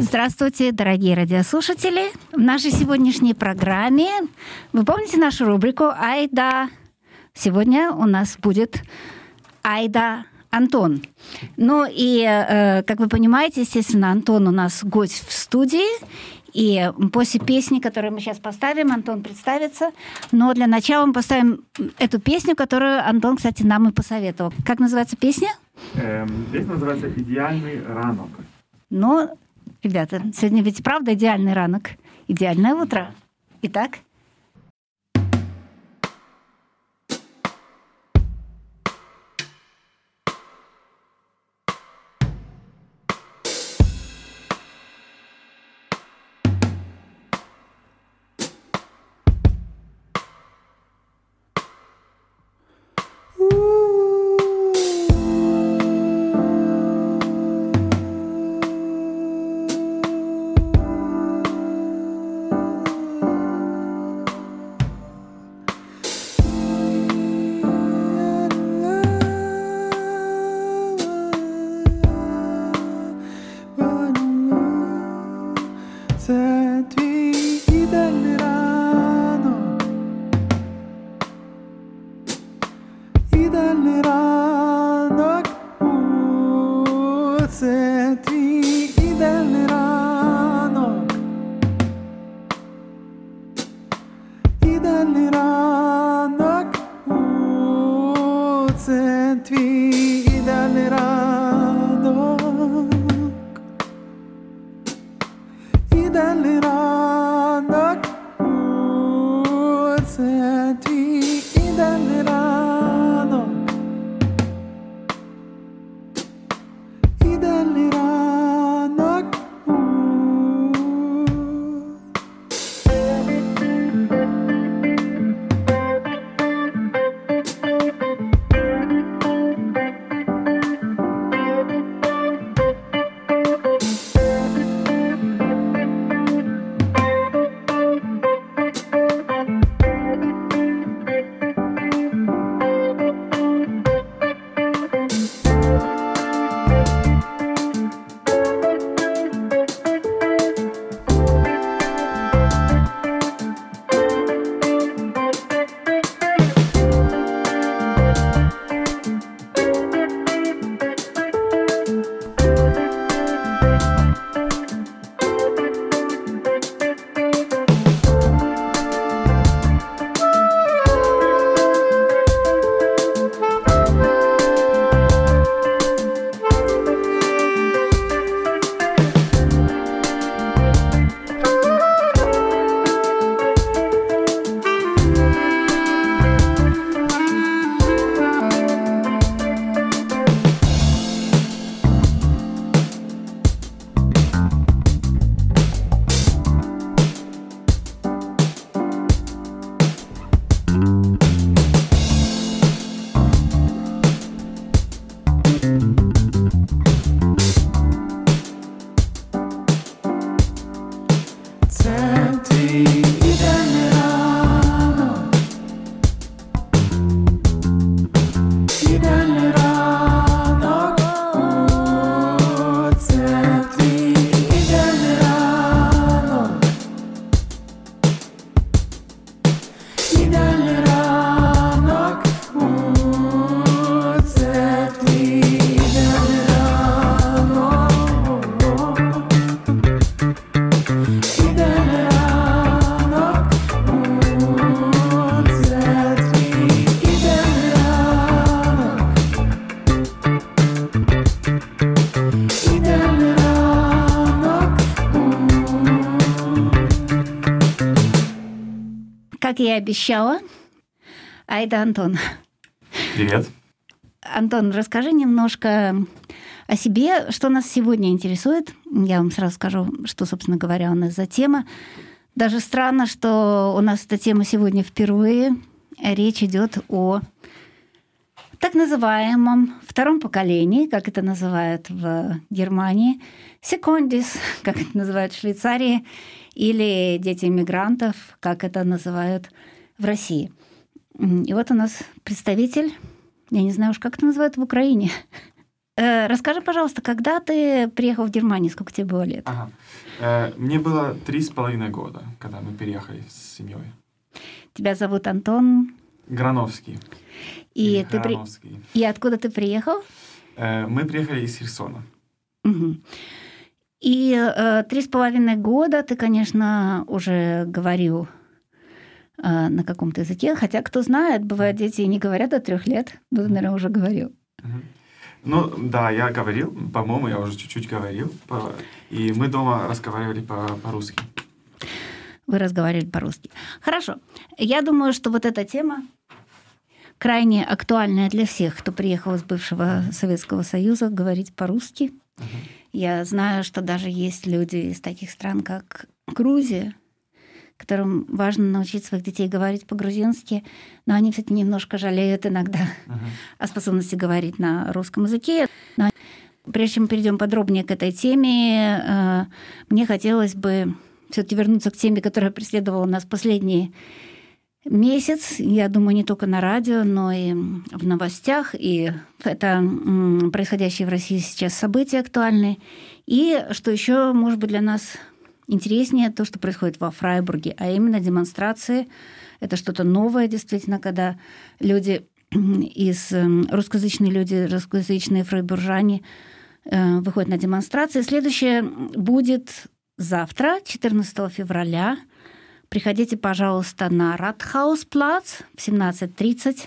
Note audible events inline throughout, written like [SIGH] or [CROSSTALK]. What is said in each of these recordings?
Здравствуйте, дорогие радиослушатели! В нашей сегодняшней программе вы помните нашу рубрику «Айда». Сегодня у нас будет Айда Антон. Ну и, э, как вы понимаете, естественно, Антон у нас гость в студии. И после песни, которую мы сейчас поставим, Антон представится. Но для начала мы поставим эту песню, которую Антон, кстати, нам и посоветовал. Как называется песня? Эм, песня называется «Идеальный ранок». Ну, Ребята, сегодня ведь правда идеальный ранок, идеальное утро. Итак, обещала, Айда Антон. Привет. Антон, расскажи немножко о себе, что нас сегодня интересует. Я вам сразу скажу, что, собственно говоря, у нас за тема. Даже странно, что у нас эта тема сегодня впервые. Речь идет о так называемом втором поколении, как это называют в Германии, секундис, как это называют в Швейцарии, или дети иммигрантов, как это называют в России. И вот у нас представитель, я не знаю уж, как это называют в Украине. [LAUGHS] Э, расскажи, пожалуйста, когда ты приехал в Германию, сколько тебе было лет? Ага. Э, мне было три с половиной года, когда мы переехали с семьей. Тебя зовут Антон? Грановский. И, ты при... И откуда ты приехал? Э, мы приехали из Херсона. Угу. И три с половиной года ты, конечно, уже говорил на каком-то языке, хотя кто знает, бывает, дети не говорят до трех лет, ну, ты, наверное, уже говорил. Ну, да, я говорил, по-моему, я уже чуть-чуть говорил, и мы дома разговаривали по- по-русски. Вы разговаривали по-русски. Хорошо. Я думаю, что вот эта тема крайне актуальная для всех, кто приехал из бывшего Советского Союза, говорить по-русски. Uh-huh. Я знаю, что даже есть люди из таких стран, как Грузия, которым важно научить своих детей говорить по-грузински, но они, кстати, немножко жалеют иногда uh-huh. о способности говорить на русском языке. Но прежде чем перейдем подробнее к этой теме, э, мне хотелось бы все-таки вернуться к теме, которая преследовала нас последние месяц, я думаю, не только на радио, но и в новостях, и это происходящие в России сейчас события актуальные. И что еще, может быть, для нас интереснее, то, что происходит во Фрайбурге, а именно демонстрации. Это что-то новое, действительно, когда люди [CLEARS THROAT] из русскоязычные люди, русскоязычные фрайбуржане э, выходят на демонстрации. Следующее будет завтра, 14 февраля, Приходите, пожалуйста, на Радхаусплац в 17.30.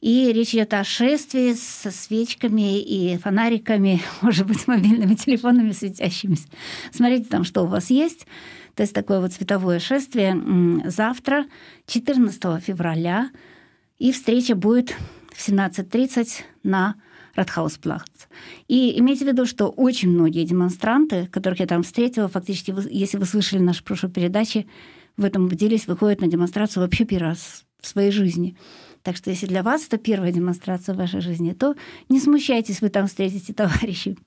И речь идет о шествии со свечками и фонариками, [LAUGHS] может быть, мобильными телефонами светящимися. Смотрите там, что у вас есть. То есть такое вот световое шествие завтра, 14 февраля. И встреча будет в 17.30 на Радхаусплац. И имейте в виду, что очень многие демонстранты, которых я там встретила, фактически, если вы слышали нашу прошлую передачу, в этом делись, выходят на демонстрацию вообще первый раз в своей жизни. Так что если для вас это первая демонстрация в вашей жизни, то не смущайтесь, вы там встретите товарищей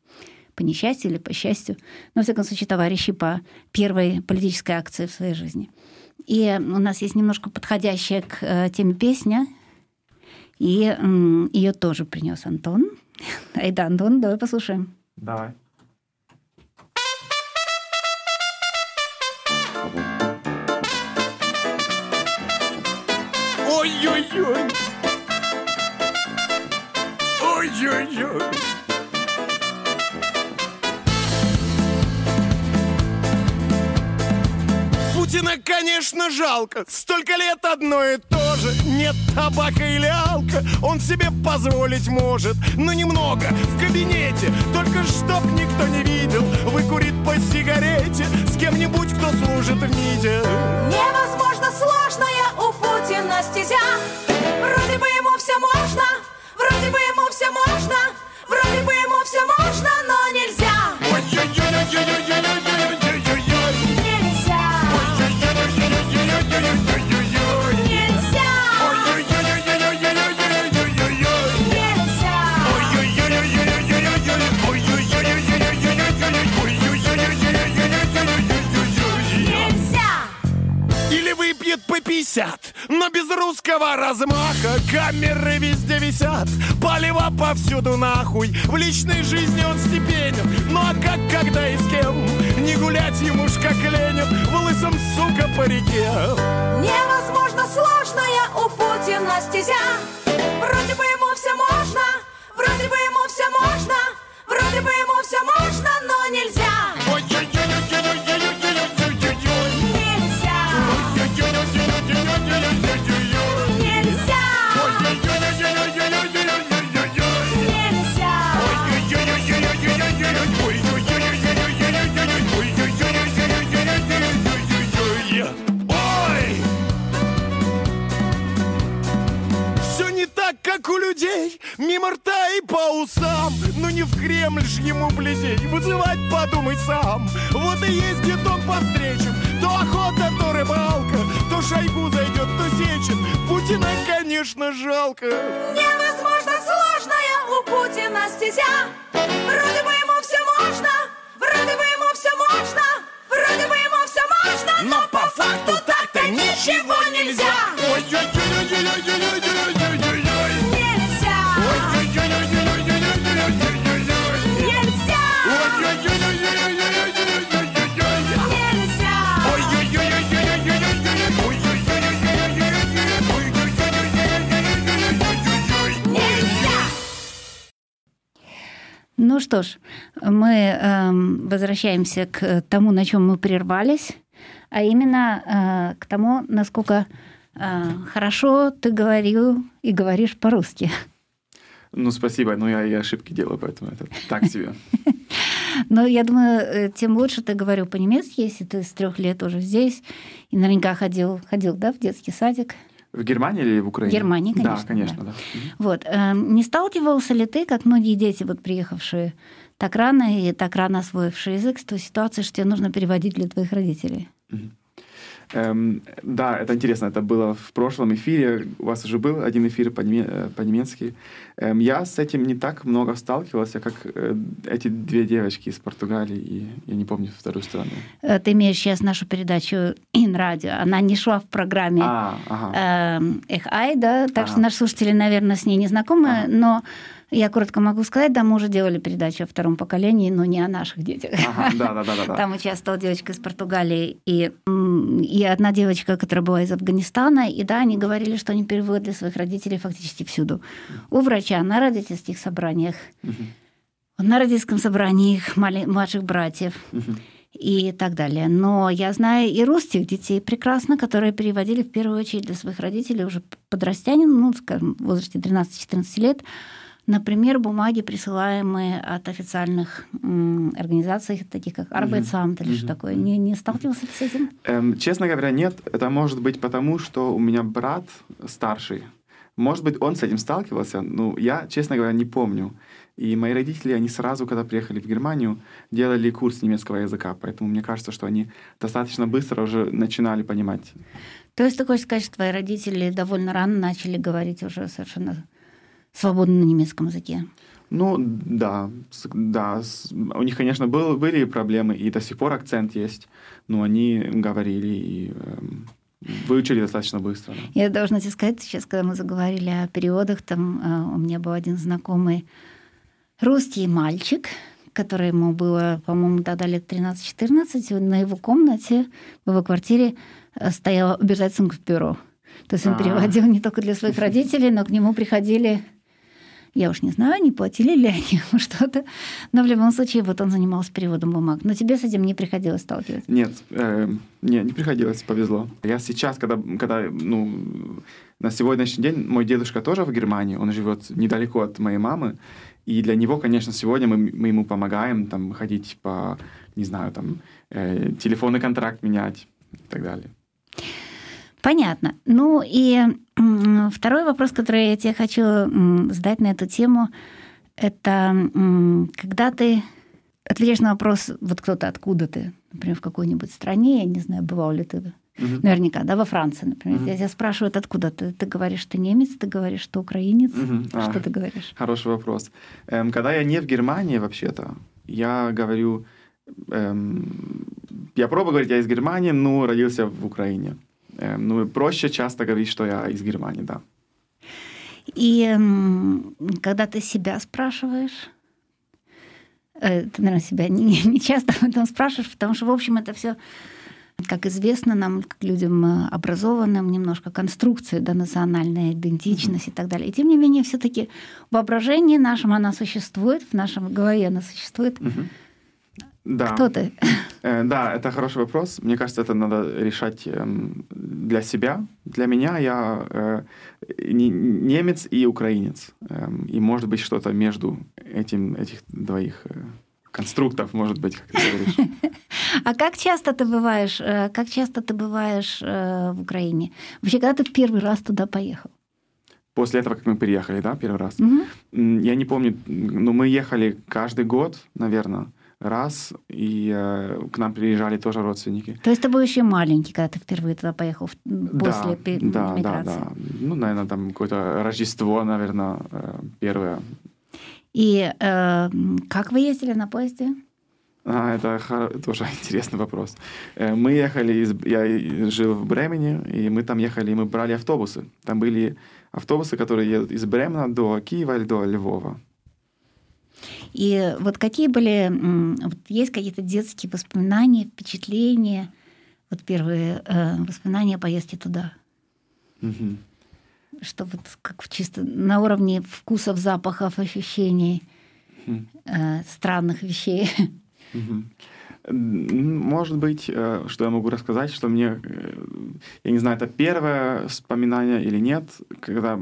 по несчастью или по счастью, но, во всяком случае, товарищи по первой политической акции в своей жизни. И у нас есть немножко подходящая к э, теме песня, и ее тоже принес Антон. [LAUGHS] Айда, Антон, давай послушаем. Давай. Ой-ой-ой. Ой-ой-ой. Путина, конечно, жалко. Столько лет одно и то же. Нет табака или алка. Он себе позволить может, но немного в кабинете. Только чтоб никто не видел, выкурит по сигарете с кем-нибудь, кто служит в МИДе. Невозможно сложная у Путина стезя. Вроде бы ему все можно, вроде бы ему все можно, вроде бы ему все можно, но нельзя. 50 Но без русского размаха Камеры везде висят. Полива повсюду нахуй В личной жизни он степенен. Ну а как, когда и с кем? Не гулять ему ж как Ленин В лысом, сука, по реке Невозможно сложная у Путина стезя. Вроде бы ему все можно Вроде бы ему все можно Вроде бы ему все можно, но нельзя как у людей, мимо рта и по усам. Ну не в Кремль ж ему бледей, вызывать подумай сам. Вот и ездит он по встречам, то охота, то рыбалка, то шайбу зайдет, то Сечин. Путина, конечно, жалко. Невозможно сложная у Путина стезя. Вроде бы ему все можно, вроде бы ему все можно, вроде бы ему все можно, но, но по факту так-то ничего нельзя. Ой-ой-ой-ой-ой-ой-ой-ой-ой-ой. Ну что ж, мы эм, возвращаемся к тому, на чем мы прервались, а именно э, к тому, насколько э, хорошо ты говорил и говоришь по-русски. Ну, спасибо, но я и ошибки делаю, поэтому это так себе. [LAUGHS] Но я думаю, э, тем лучше ты говорил по-немецки, если ты с трех лет уже здесь и наверняка ходил, ходил, да, в детский садик. В Германии или в Украине? В Германии, конечно, Да, конечно, да. да. Вот. эм, Не сталкивался ли ты, как многие дети, вот приехавшие так рано и так рано освоившие язык, с той ситуацией, что тебе нужно переводить для твоих родителей? Эм, да, это интересно. Это было в прошлом эфире. У вас уже был один эфир по-неме- э, по-немецки. Эм, я с этим не так много сталкивался, как э, эти две девочки из Португалии и, я не помню, вторую страну. Э, Ты имеешь сейчас нашу передачу «Ин радио». Она не шла в программе А, ага. эм, «Эх, ай», да, так что Ага. наши слушатели, наверное, с ней не знакомы, Ага. но я коротко могу сказать, да, мы уже делали передачу о втором поколении, но не о наших детях. Ага, да, да, да, да. Там участвовала девочка из Португалии и, и одна девочка, которая была из Афганистана. И да, они говорили, что они переводят для своих родителей фактически всюду. У врача, на родительских собраниях, на родительском собрании их младших братьев и так далее. Но я знаю и русских детей прекрасно, которые переводили в первую очередь для своих родителей уже подрастянин, ну, скажем, в возрасте 13-14 лет, Например, бумаги, присылаемые от официальных м, организаций, таких как Arbeitsamt или что такое. Не, не сталкивался с этим? Эм, честно говоря, нет. Это может быть потому, что у меня брат старший. Может быть, он с этим сталкивался. Ну, я, честно говоря, не помню. И мои родители, они сразу, когда приехали в Германию, делали курс немецкого языка. Поэтому мне кажется, что они достаточно быстро уже начинали понимать. То есть ты хочешь сказать, что твои родители довольно рано начали говорить уже совершенно свободно на немецком языке? Ну, да, да. У них, конечно, был, были проблемы, и до сих пор акцент есть. Но они говорили и эм, выучили достаточно быстро. да. Я должна тебе сказать, сейчас, когда мы заговорили о переводах, там э, у меня был один знакомый русский мальчик, который ему было, по-моему, тогда лет 13-14, и на его комнате, в его квартире э, стояло обязательно То есть он А. переводил не только для своих [LAUGHS] родителей, но к нему приходили я уж не знаю, не платили ли они ему [LAUGHS] что-то, но в любом случае вот он занимался переводом бумаг. Но тебе с этим не приходилось сталкиваться? Нет, эм, не, не приходилось, повезло. Я сейчас, когда, когда, ну, на сегодняшний день мой дедушка тоже в Германии, он живет недалеко от моей мамы, и для него, конечно, сегодня мы, мы ему помогаем там ходить по, не знаю, там, э, телефонный контракт менять и так далее. Понятно. Ну и второй вопрос, который я тебе хочу задать на эту тему, это когда ты отвечаешь на вопрос, вот кто-то откуда ты, например, в какой-нибудь стране, я не знаю, бывал ли ты Мгм. наверняка, да, во Франции, например. Мгм. Я тебя спрашивают, откуда ты. Ты говоришь, ты немец, ты говоришь, что украинец. Мгм. А. Что ты говоришь? Хороший вопрос. Эм, когда я не в Германии, вообще-то, я говорю... эм, я пробую говорить, я из Германии, но родился в Украине. Ну, проще часто говорить, что я из Германии, да. И когда ты себя спрашиваешь, э, ты, наверное, себя не, не часто об этом спрашиваешь, потому что, в общем, это все, как известно нам, как людям э, образованным, немножко конструкции, да, национальная идентичность и так далее. И тем не менее, все-таки в воображении нашем она существует, в нашем голове она существует. Мгм. Да. Кто ты? Э, да, это хороший вопрос. Мне кажется, это надо решать эм, для себя. Для меня я э, не- немец и украинец. Эм, и может быть что-то между этим, этих двоих э, конструктов, может быть, как ты говоришь. [LAUGHS] А как часто ты бываешь, э, как часто ты бываешь э, в Украине? Вообще, когда ты в первый раз туда поехал? После этого, как мы переехали, да, первый раз. М, Я не помню, но мы ехали каждый год, наверное, раз, и э, к нам приезжали тоже родственники. То есть ты был еще маленький, когда ты впервые туда поехал в- после да, пе- да, да, миграции. да. Ну, наверное, там какое-то Рождество, наверное, э, первое. И э, как вы ездили на поезде? А, это хор- тоже [LAUGHS] интересный вопрос. Э, Мы ехали из... Я жил в Бремени, и мы там ехали, и мы брали автобусы. Там были автобусы, которые едут из Бремена до Киева или до Львова. И вот какие были, вот есть какие-то детские воспоминания, впечатления, вот первые э, воспоминания о поездке туда? Мгм. Что вот как чисто на уровне вкусов, запахов, ощущений, Мгм. э, странных вещей. Мгм. Может быть, э, что я могу рассказать, что мне, э, я не знаю, это первое вспоминание или нет, когда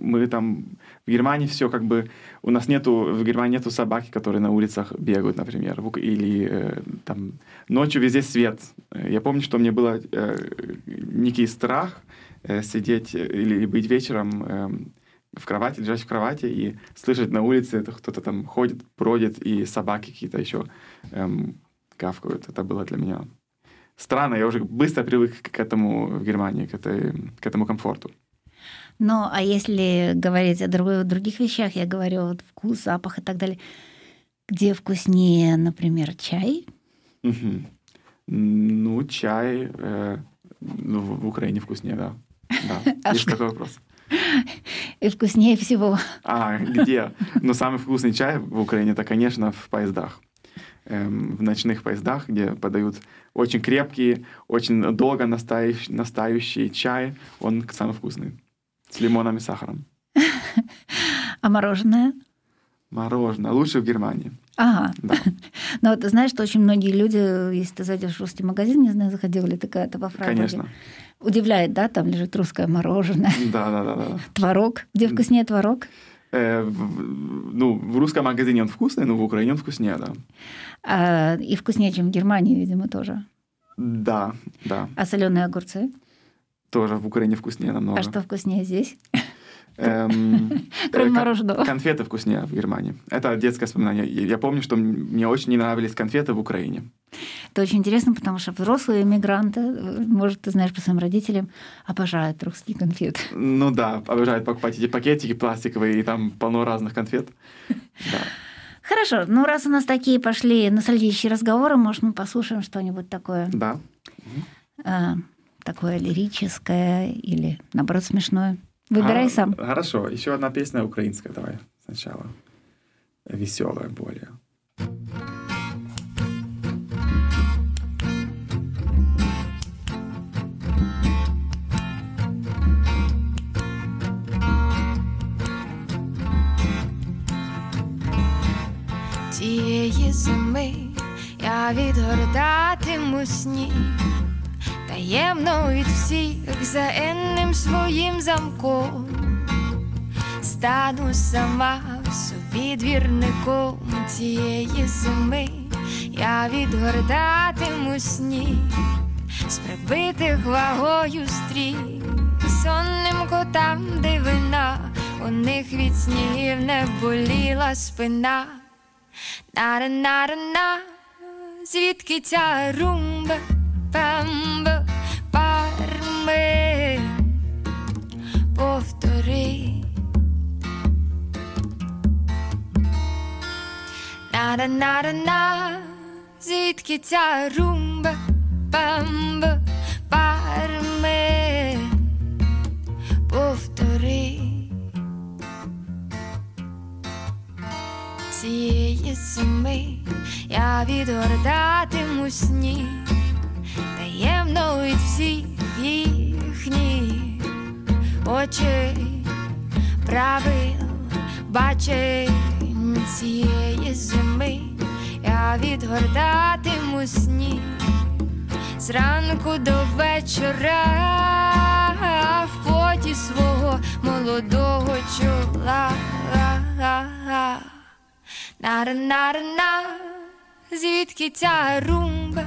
мы там в Германии все как бы, у нас нету, в Германии нету собаки, которые на улицах бегают, например, или э, там ночью везде свет. Я помню, что мне было некий страх сидеть или быть вечером эм, в кровати, лежать в кровати и слышать на улице, это кто-то там ходит, бродит, и собаки какие-то еще эм, гавкают. Это было для меня странно. Я уже быстро привык к этому в Германии, к, этой, к этому комфорту. Ну, а если говорить о друг- других вещах, я говорю вот вкус, запах и так далее, где вкуснее, например, чай? Мгм. Ну, чай э, ну, в Украине вкуснее, да. Да, [LAUGHS] А есть такой вопрос. И вкуснее всего. А, где? Ну, самый вкусный чай в Украине, это, конечно, в поездах. Эм, в ночных поездах, где подают очень крепкий, очень долго настающий, настающий чай. Он самый вкусный. С лимоном и сахаром. [LAUGHS] А мороженое? Мороженое. Лучше в Германии. Ага. Да. [LAUGHS] Вот ты знаешь, что очень многие люди, если ты зайдешь в русский магазин, не знаю, заходила ли такая то во Фрайбурге, Конечно. удивляет, да, там лежит русское мороженое, Да, да, да, да. творог. Где вкуснее творог? Э, в- ну, в русском магазине он вкусный, но в Украине он вкуснее, да. А, и вкуснее, чем в Германии, видимо, тоже. Да, да. А соленые огурцы? Тоже в Украине вкуснее намного. А что вкуснее здесь? Эм, [LAUGHS] Кроме э, мороженого. Конфеты вкуснее в Германии. Это детское воспоминание. Я помню, что мне очень не нравились конфеты в Украине. Это очень интересно, потому что взрослые иммигранты, э, может, ты знаешь по своим родителям, обожают русские конфеты. Ну да, обожают покупать эти пакетики пластиковые, и там полно разных конфет. Да. [LAUGHS] Хорошо, ну раз у нас такие пошли ностальгические разговоры, может, мы послушаем что-нибудь такое, Да. э, такое лирическое или, наоборот, смешное. Выбирай А, сам. Хорошо, еще одна песня украинская давай сначала. Веселая более. Тієї зими я відгортатиму сніг таємно від всіх за енним своїм замком. Стану сама собі двірником цієї зими, я відгортатиму сніг з прибитих вагою стріх, сонним котам дивина, у них від снігів не боліла спина. На-на-на-на, звідки ця румба, памба, На-на-на-на, звідки ця румба, памба, парми, повтори. цієї зими я відгортатиму сніг таємно від всіх їхніх очей правил бачень цієї зими. Я відгортатиму сніг зранку до вечора в поті свого молодого чола. На-на-на, звідки ця румба,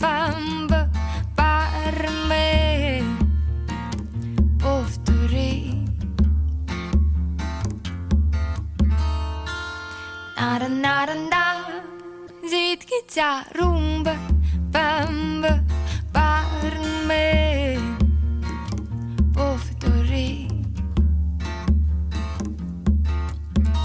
памба, парми, Нарна, звідки ця румба, бамба, барме, повтори.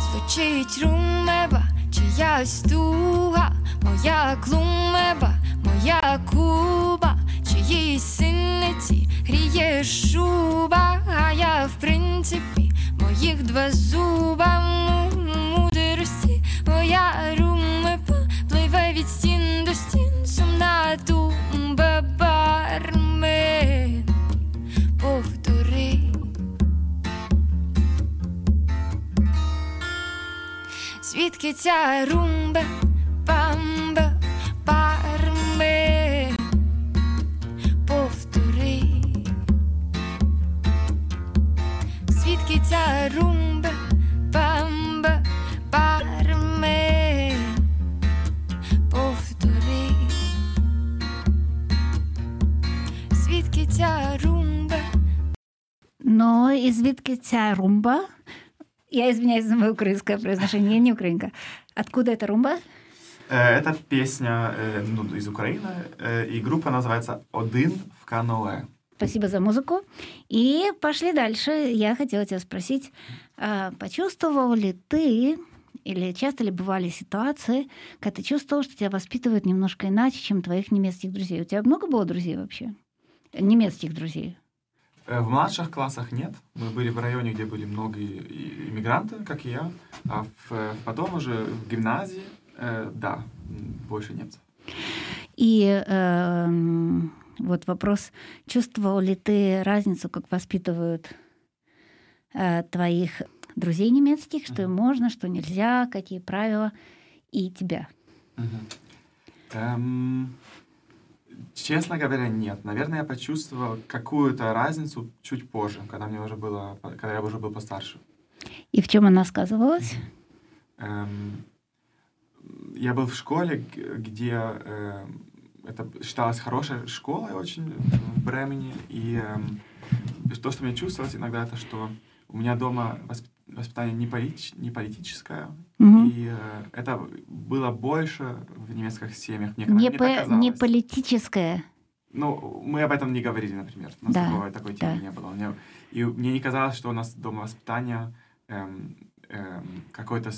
Звучить румеба, чиясь туга, моя клумеба, моя куба, чиїсь синиці гріє шуба, а я в принципі моїх два зуба моя румепа пливе від стін до стін, сумна тумба бармен, повтори. Звідки ця румба, Но и звідки ця румба? Я извиняюсь за мое украинское произношение, я не украинка. Откуда эта румба? Это песня ну, из Украины, и группа называется «Один в каноэ». Спасибо за музыку. И пошли дальше. Я хотела тебя спросить, а почувствовал ли ты или часто ли бывали ситуации, когда ты чувствовал, что тебя воспитывают немножко иначе, чем твоих немецких друзей? У тебя много было друзей вообще? Немецких друзей? Э, В младших классах нет. Мы были в районе, где были многие иммигранты, как и я. А в- э, потом уже в гимназии, э, да, больше немцев. И эм, вот вопрос, чувствовал ли ты разницу, как воспитывают э, твоих друзей немецких, что им можно, что нельзя, какие правила, и тебя? Эм, честно говоря, нет. Наверное, я почувствовал какую-то разницу чуть позже, когда мне уже было, когда я уже был постарше. И в чем она сказывалась? Эм, я был в школе, где эм, это считалось хорошей школой очень в Бремени, и эм, то, что мне чувствовалось иногда, это что у меня дома восп- воспитание не, полит- не политическое, Мгм. и э, это было больше в немецких семьях. Мне, Не, мне по- не политическое. Ну, мы об этом не говорили, например. У нас Да, такого, такой темы да. не было. Мне- и мне не казалось, что у нас дома воспитание эм, эм, какое-то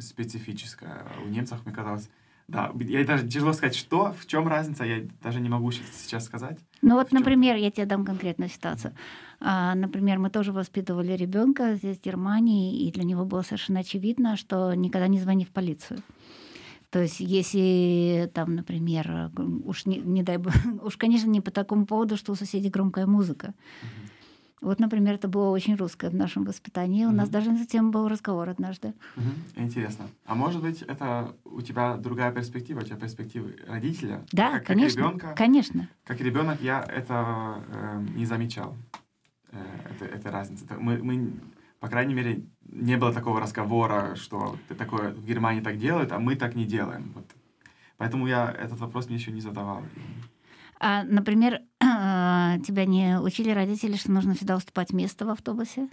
специфическое. У немцев мне казалось... Да, я даже тяжело сказать, что, в чем разница, я даже не могу сейчас сказать. Ну вот, например, я тебе дам конкретную ситуацию. А, например, мы тоже воспитывали ребенка здесь, в Германии, и для него было совершенно очевидно, что никогда не звони в полицию. То есть, если там, например, уж не, не дай бог, [LAUGHS] уж, конечно, не по такому поводу, что у соседей громкая музыка. Вот, например, это было очень русское в нашем воспитании. У нас Мгм. даже на эту тему был разговор однажды. Интересно. А может быть, это у тебя другая перспектива, у тебя перспектива родителя? Да, как, конечно. Как ребенка, Конечно. как ребенок я это э, не замечал. Э, это, это разница. Это Мы, мы, по крайней мере, не было такого разговора, что ты такое в Германии так делают, а мы так не делаем. Вот. Поэтому я этот вопрос мне еще не задавал. А, например, тебя не учили родители, что нужно всегда уступать место в автобусе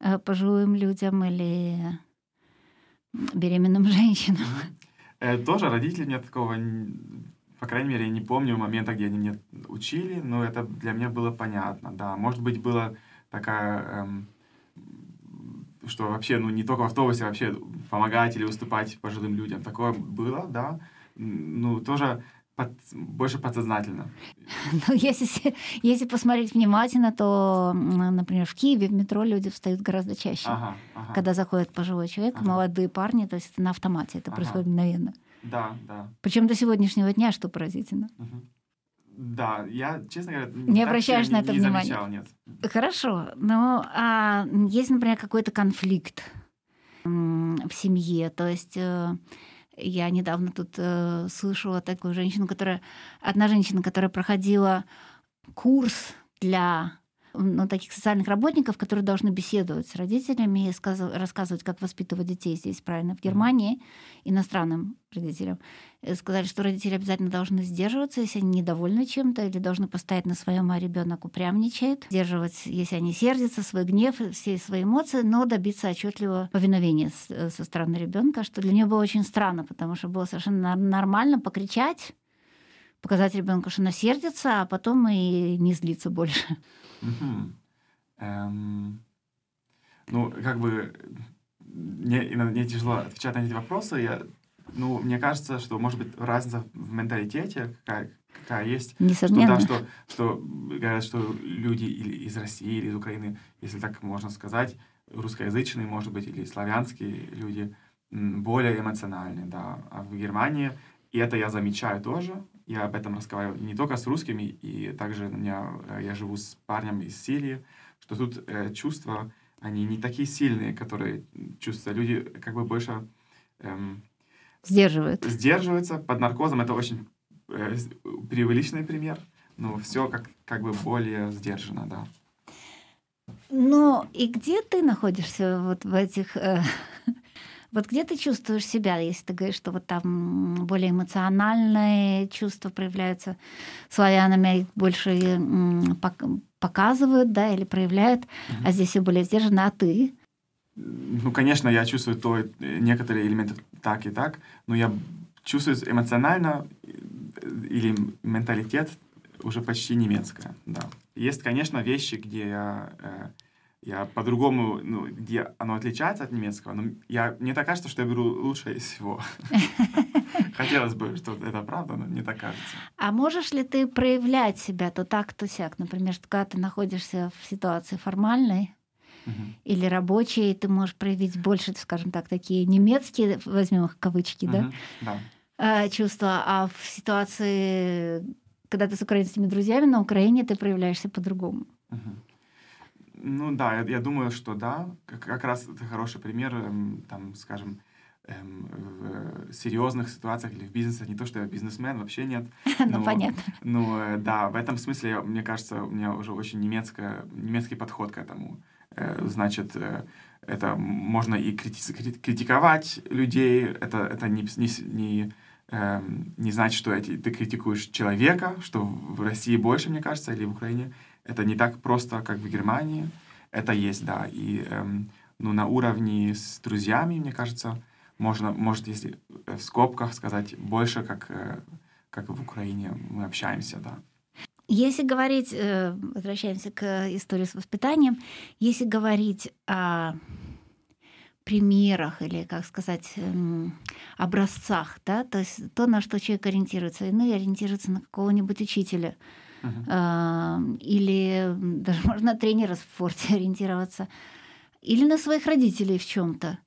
э, пожилым людям или беременным [LAUGHS] женщинам? Э, тоже родители мне такого, по крайней мере, я не помню момента, где они меня учили, но это для меня было понятно, да. Может быть, была такая, эм, что вообще, ну, не только в автобусе, а вообще помогать или уступать пожилым людям. Такое было, да. Ну, тоже под- больше подсознательно. [LAUGHS] Ну, если, если посмотреть внимательно, то, например, в Киеве в метро люди встают гораздо чаще. Ага, ага. Когда заходит пожилой человек, Ага. молодые парни, то есть это на автомате, это Ага. происходит мгновенно. Да, да. Причем до сегодняшнего дня, что поразительно. мгм. Да, я, честно говоря, Не обращаешь на не- это не внимания? замечал, нет. Хорошо, но а есть, например, какой-то конфликт в семье, то есть э, я недавно тут э, слышала такую женщину, которая одна женщина, которая проходила курс для ну, таких социальных работников, которые должны беседовать с родителями и сказ- рассказывать, как воспитывать детей здесь правильно, в Германии, иностранным родителям. Э, Сказали, что родители обязательно должны сдерживаться, если они недовольны чем-то, или должны постоять на своем, а ребенок упрямничает. Сдерживать, если они сердятся, свой гнев, все свои эмоции, но добиться отчетливого повиновения э, со стороны ребенка, что для нее было очень странно, потому что было совершенно нормально покричать, показать ребенку, что она сердится, а потом и не злиться больше. Эм, Ну, как бы мне, иногда- мне тяжело отвечать на эти вопросы. Я, ну, мне кажется, что может быть разница в менталитете какая, какая есть. Что, Несомненно. да, что, что говорят, что люди или из России, или из Украины, если так можно сказать, русскоязычные, может быть, или славянские люди, более эмоциональные, да. А в Германии, и это я замечаю тоже, я об этом разговариваю не только с русскими, и также у меня, э, я живу с парнем из Сирии, что тут э, чувства, они не такие сильные, которые чувства. Люди как бы больше эм, Сдерживает. сдерживаются под наркозом. Это очень э, преувеличенный пример, но все как, как бы более сдержанно, да. Ну, и где ты находишься вот в этих... э, Вот где ты чувствуешь себя, если ты говоришь, что вот там более эмоциональные чувства проявляются славянами, их больше показывают, да, или проявляют, а здесь все более сдержанно, а ты? Ну, конечно, я чувствую то, некоторые элементы так и так, но я чувствую эмоционально э, или менталитет уже почти немецкая, да. Есть, конечно, вещи, где я, э, я по-другому, ну, где оно отличается от немецкого, но я, мне так кажется, что я беру лучшее из всего. [LAUGHS] Хотелось бы, что это правда, но мне так кажется. А можешь ли ты проявлять себя то так, то сяк? Например, когда ты находишься в ситуации формальной, или рабочие, ты можешь проявить больше, скажем так, такие немецкие, возьмем их кавычки, да. Да. э, чувства, а в ситуации, когда ты с украинскими друзьями на Украине, ты проявляешься по-другому. Ну да, я, я думаю, что да. Как, как раз это хороший пример, эм, там, скажем, эм, в серьезных ситуациях или в бизнесе. Не то, что я бизнесмен, вообще нет. [LAUGHS] Ну, Но- понятно. Ну да, в этом смысле, мне кажется, у меня уже очень немецкая, немецкий подход к этому. Э, Значит, э, это можно и крити- кри- критиковать людей, это, это не, не, не, эм, не значит, что эти, ты критикуешь человека, что в России больше, мне кажется, или в Украине. Это не так просто, как в Германии. Это есть, да. И эм, ну, на уровне с друзьями, мне кажется, можно, может, если э, в скобках сказать, больше, как, э, как в Украине мы общаемся, да. Если говорить, э, возвращаемся к истории с воспитанием, если говорить о примерах или, как сказать, эм, образцах, да, то есть то, на что человек ориентируется. Иные ориентируются на какого-нибудь учителя, А, или даже [LAUGHS] можно на тренера в спорте [LAUGHS] ориентироваться, или на своих родителей в чем-то.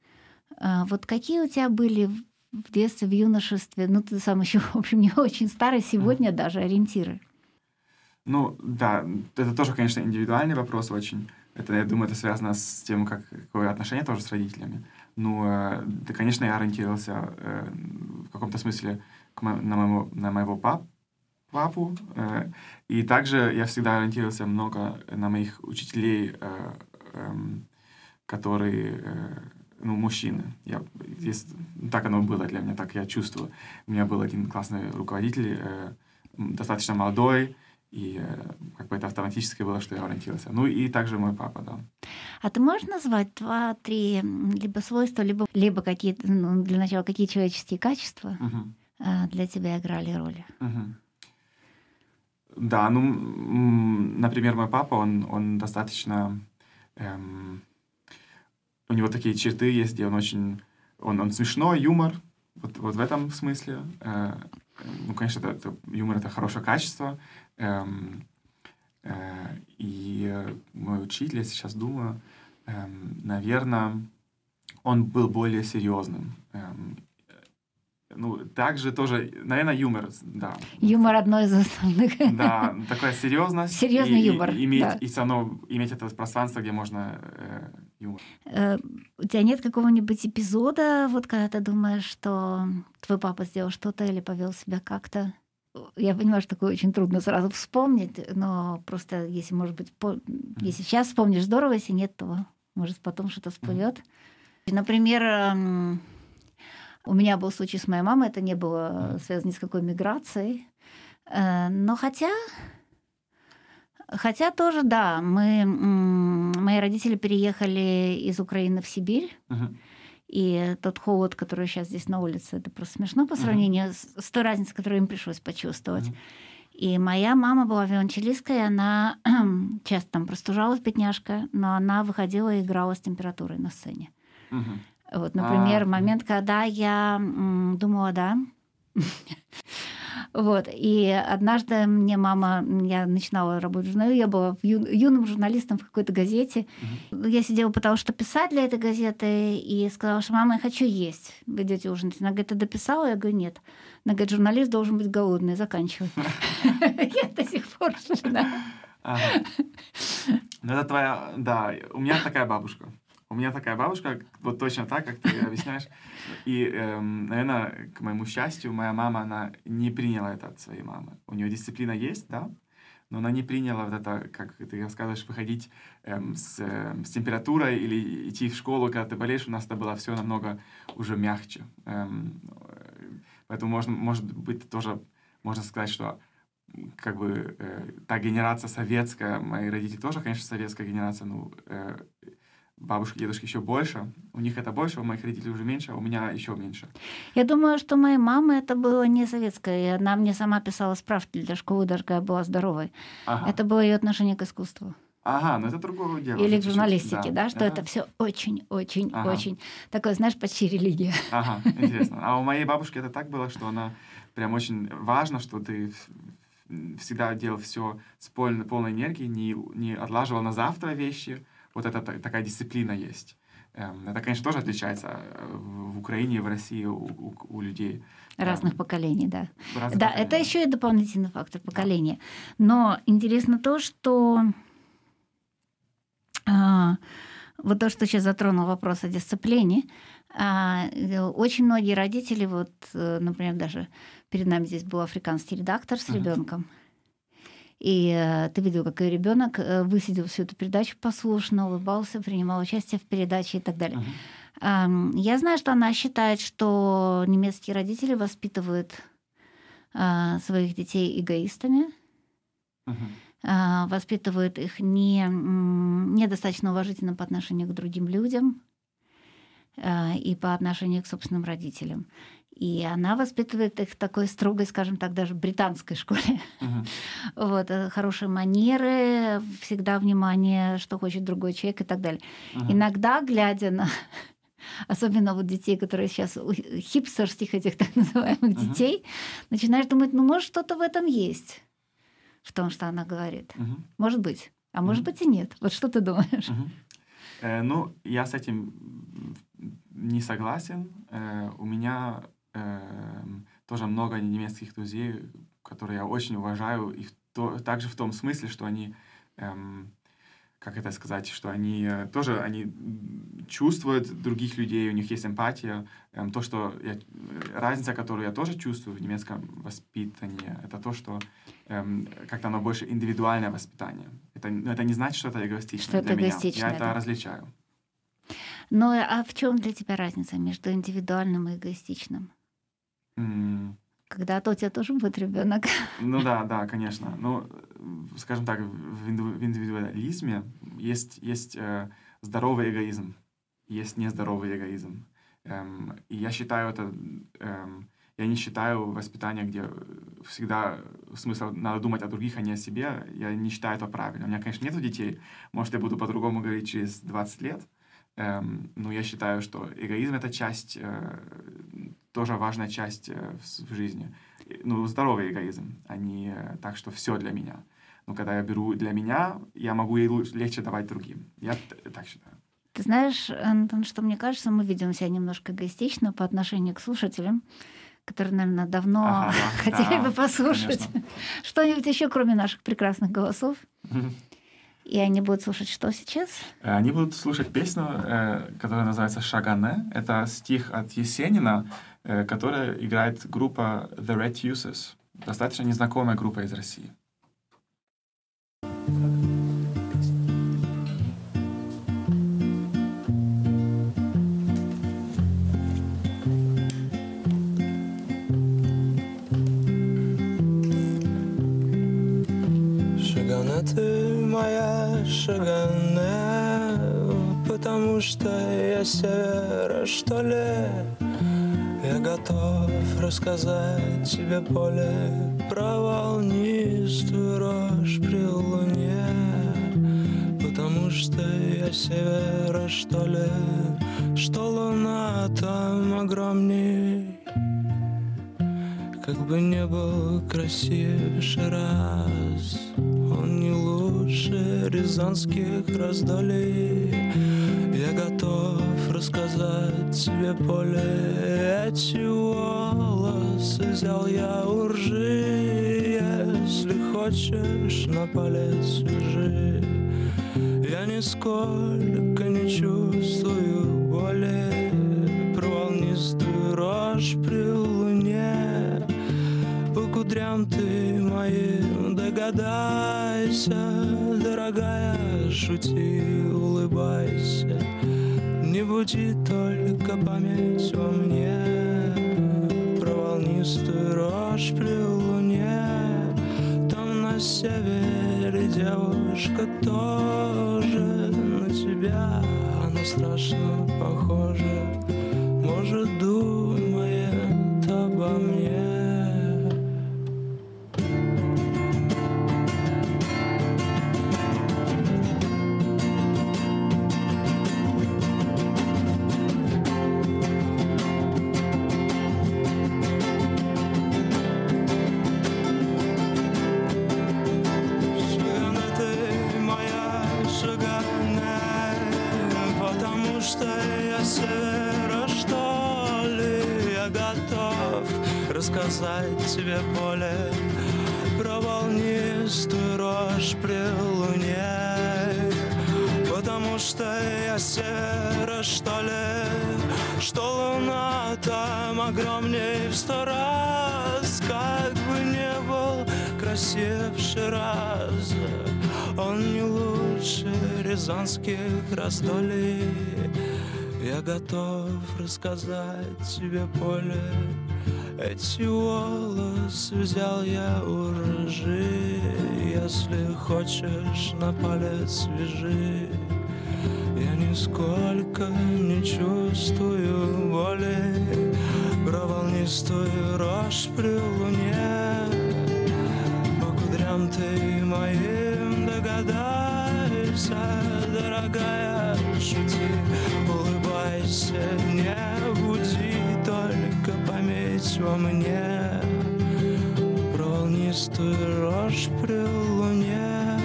Вот какие у тебя были в- детстве, в юношестве, ну ты сам еще, [LAUGHS] в общем, не очень старый, сегодня даже ориентиры? Ну, да, это тоже, конечно, индивидуальный вопрос очень. Это, я думаю, это связано с тем, как, какое отношение тоже с родителями. Ну, э, да, конечно, я ориентировался э, в каком-то смысле к мо- на, моего, на моего пап, папу. э, и также я всегда ориентировался много на моих учителей, э, эм, которые, э, ну, мужчины. Я, здесь, так оно было для меня, так я чувствую. У меня был один классный руководитель, э, достаточно молодой, и э, как бы это автоматически было, что я ориентировался. Ну и также мой папа, да. А ты можешь назвать два-три либо свойства, либо, либо какие ну, для начала, какие человеческие качества а, для тебя играли роль? Мгм. Да, ну, например, мой папа, он, он достаточно... эм, у него такие черты есть, где он очень... Он, он смешной, юмор, вот, вот в этом смысле. Э, ну, конечно, это, это- юмор — это хорошее качество. Эм, э, и мой учитель, я сейчас думаю, наверное, он был более серьезным. Эм, ну, также тоже, наверное, юмор, да. Юмор одно из основных. Да, такая серьезность. Серьезный и- юмор, И, иметь, да. и все равно иметь это пространство, где можно э, юмор. Э, У тебя нет какого-нибудь эпизода, вот когда ты думаешь, что твой папа сделал что-то или повел себя как-то? я понимаю, что такое очень трудно сразу вспомнить, но просто если, может быть, по... если сейчас вспомнишь, здорово, если нет, то может потом что-то всплывет. Например, эм, у меня был случай с моей мамой, это не было связано ни с какой миграцией. Э, но хотя, хотя тоже, да, мы, мои родители переехали из Украины в Сибирь. И тот холод, который сейчас здесь на улице, это просто смешно по сравнению с, с той разницей, которую им пришлось почувствовать. И моя мама была виолончелисткой, она [CLEARS THROAT] часто там простужалась, бедняжка, но она выходила и играла с температурой на сцене. Мгм. Вот, например, А, момент, когда я м, думала, да. [LAUGHS] Вот, и однажды мне мама, я начинала работать в журнале, я была ю- юным журналистом в какой-то газете. Я сидела, пыталась что писать для этой газеты, и сказала, что мама, я хочу есть. Вы идете ужинать. Она говорит, ты дописала? Я говорю, нет. Она говорит, журналист должен быть голодный, заканчивай. [LAUGHS] [LAUGHS] Я до сих пор жена. Ну, это твоя... Да, у меня такая бабушка. У меня такая бабушка, вот точно так, как ты объясняешь. И, эм, наверное, к моему счастью, моя мама, она не приняла это от своей мамы. У нее дисциплина есть, да, но она не приняла вот это, как ты рассказываешь, выходить эм, с, эм, с температурой или идти в школу, когда ты болеешь. У нас это было все намного уже мягче. Эм, э, поэтому можно, может быть тоже можно сказать, что как бы э, та генерация советская, мои родители тоже, конечно, советская генерация, ну, э, бабушки, дедушки еще больше, у них это больше, у моих родителей уже меньше, а у меня еще меньше. Я думаю, что моей мамы это было не советское. и Она мне сама писала справки для школы, даже когда я была здоровой. Ага, Это было ее отношение к искусству. ага ну это другое дело. Или к журналистике, да, что Ага. это все очень, очень, Ага. очень такое, знаешь, почти религия. Ага, интересно. А у моей бабушки это так было, что она прям очень важно, что ты всегда делал все с полной, полной энергией, не, не отлаживал на завтра вещи. Вот это та- такая дисциплина есть. Эм, Это, конечно, тоже отличается э, в Украине и в России у, у- у людей. Разных Эм, поколений, да. разных Да, поколений, это еще и дополнительный фактор поколения. Но интересно то, что а, вот то, что сейчас затронул вопрос о дисциплине, а, э, очень многие родители, вот, э, например, даже перед нами здесь был африканский редактор с Мгм. ребенком. И э, ты видел, как ребенок э, высидел всю эту передачу послушно, улыбался, принимал участие в передаче и так далее. Ам, Я знаю, что она считает, что немецкие родители воспитывают а, своих детей эгоистами, а, воспитывают их не, недостаточно уважительно по отношению к другим людям а, и по отношению к собственным родителям. И она воспитывает их в такой строгой, скажем так, даже британской школе. Мгм. [LAUGHS] Вот, э, хорошие манеры, всегда внимание, что хочет другой человек и так далее. Мгм. Иногда, глядя на [LAUGHS] особенно вот детей, которые сейчас хипстерских этих [LAUGHS] так называемых Мгм. детей, начинаешь думать, ну, может, что-то в этом есть, в том, что она говорит. Мгм. Может быть. А может Мгм. быть и нет. Вот что ты думаешь? Мгм. Э, ну, я с этим не согласен. Э, у меня тоже много немецких друзей, которые я очень уважаю, и в то- также в том смысле, что они, эм, как это сказать, что они э, тоже они чувствуют других людей, у них есть эмпатия. Эм, то, что я, э, разница, которую я тоже чувствую в немецком воспитании, это то, что эм, как-то оно больше индивидуальное воспитание. Это, но это не значит, что это эгоистично Что это для меня. эгоистичное, Я это да. различаю. Ну, а в чем для тебя разница между индивидуальным и эгоистичным? М, Когда-то у тебя тоже будет ребенок. Ну да, да, конечно. Ну, скажем так, в индивидуализме есть, есть э, здоровый эгоизм, есть нездоровый эгоизм. Эм, и я считаю это... эм, я не считаю воспитание, где всегда смысл надо думать о других, а не о себе. Я не считаю это правильным. У меня, конечно, нет детей. Может, я буду по-другому говорить через 20 лет. Эм, но я считаю, что эгоизм — это часть, э, тоже важная часть э, в, жизни. Ну, здоровый эгоизм, а не э, так, что все для меня. Но когда я беру для меня, я могу и лучше, легче давать другим. Я так считаю. Ты знаешь, Антон, что мне кажется, мы ведем себя немножко эгоистично по отношению к слушателям, которые, наверное, давно Ага, [LAUGHS] хотели да, бы послушать конечно. [LAUGHS] что-нибудь еще, кроме наших прекрасных голосов. И они будут слушать что сейчас? Э, Они будут слушать песню, которая называется «Шагане». Это стих от Есенина, которая играет группа The Red Users. достаточно незнакомая группа из России. Шагана ты моя, шагане, потому что я севера, что ли? Готов рассказать тебе поле про волнистую рожь при луне, потому что я севера, что ли? Что луна там огромней, как бы не был красивше раз Он не лучше рязанских раздолей. Я готов рассказать тебе поле Эти волосы взял я у ржи. Если хочешь на палец свяжи Я нисколько не чувствую боли. Про волнистую рожь при луне. По кудрям ты моим догадайся. Дорогая, шути, улыбайся Не буди только память во мне. Про волнистую рожь при луне. Там на севере девушка тоже На тебя. Она страшно похожа. Может, думает рязанских раздолей. Я готов рассказать тебе поле, эти волосы взял я у ржи, если хочешь на палец свяжи. Я нисколько не чувствую боли. Про волнистую рожь при луне По кудрям ты моим догадайся Дорогая, шути, улыбайся. Не буди только память во мне. Волнистую рожь при луне.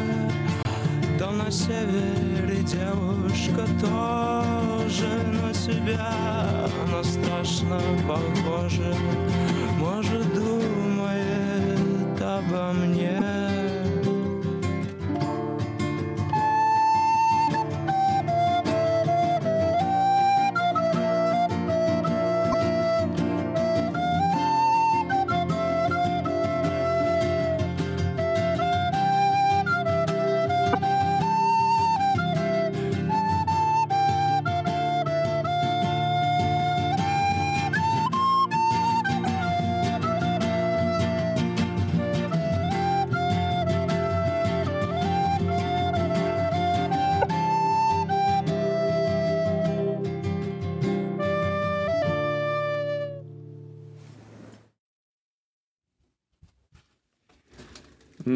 Там на севере девушка тоже на тебя. Она страшно похожа. Может, думает